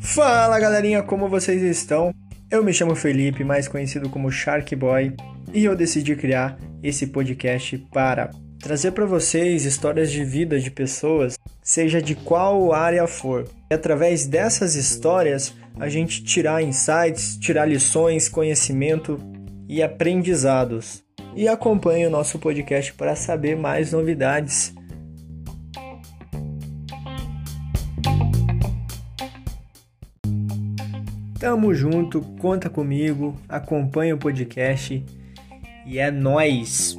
Fala galerinha, como vocês estão? Eu me chamo Felipe, mais conhecido como Shark Boy, e eu decidi criar esse podcast para trazer para vocês histórias de vida de pessoas, seja de qual área for. E através dessas histórias, a gente tirar insights, tirar lições, conhecimento e aprendizados. E acompanhe o nosso podcast para saber mais novidades Tamo junto, conta comigo, acompanha o podcast e é nós.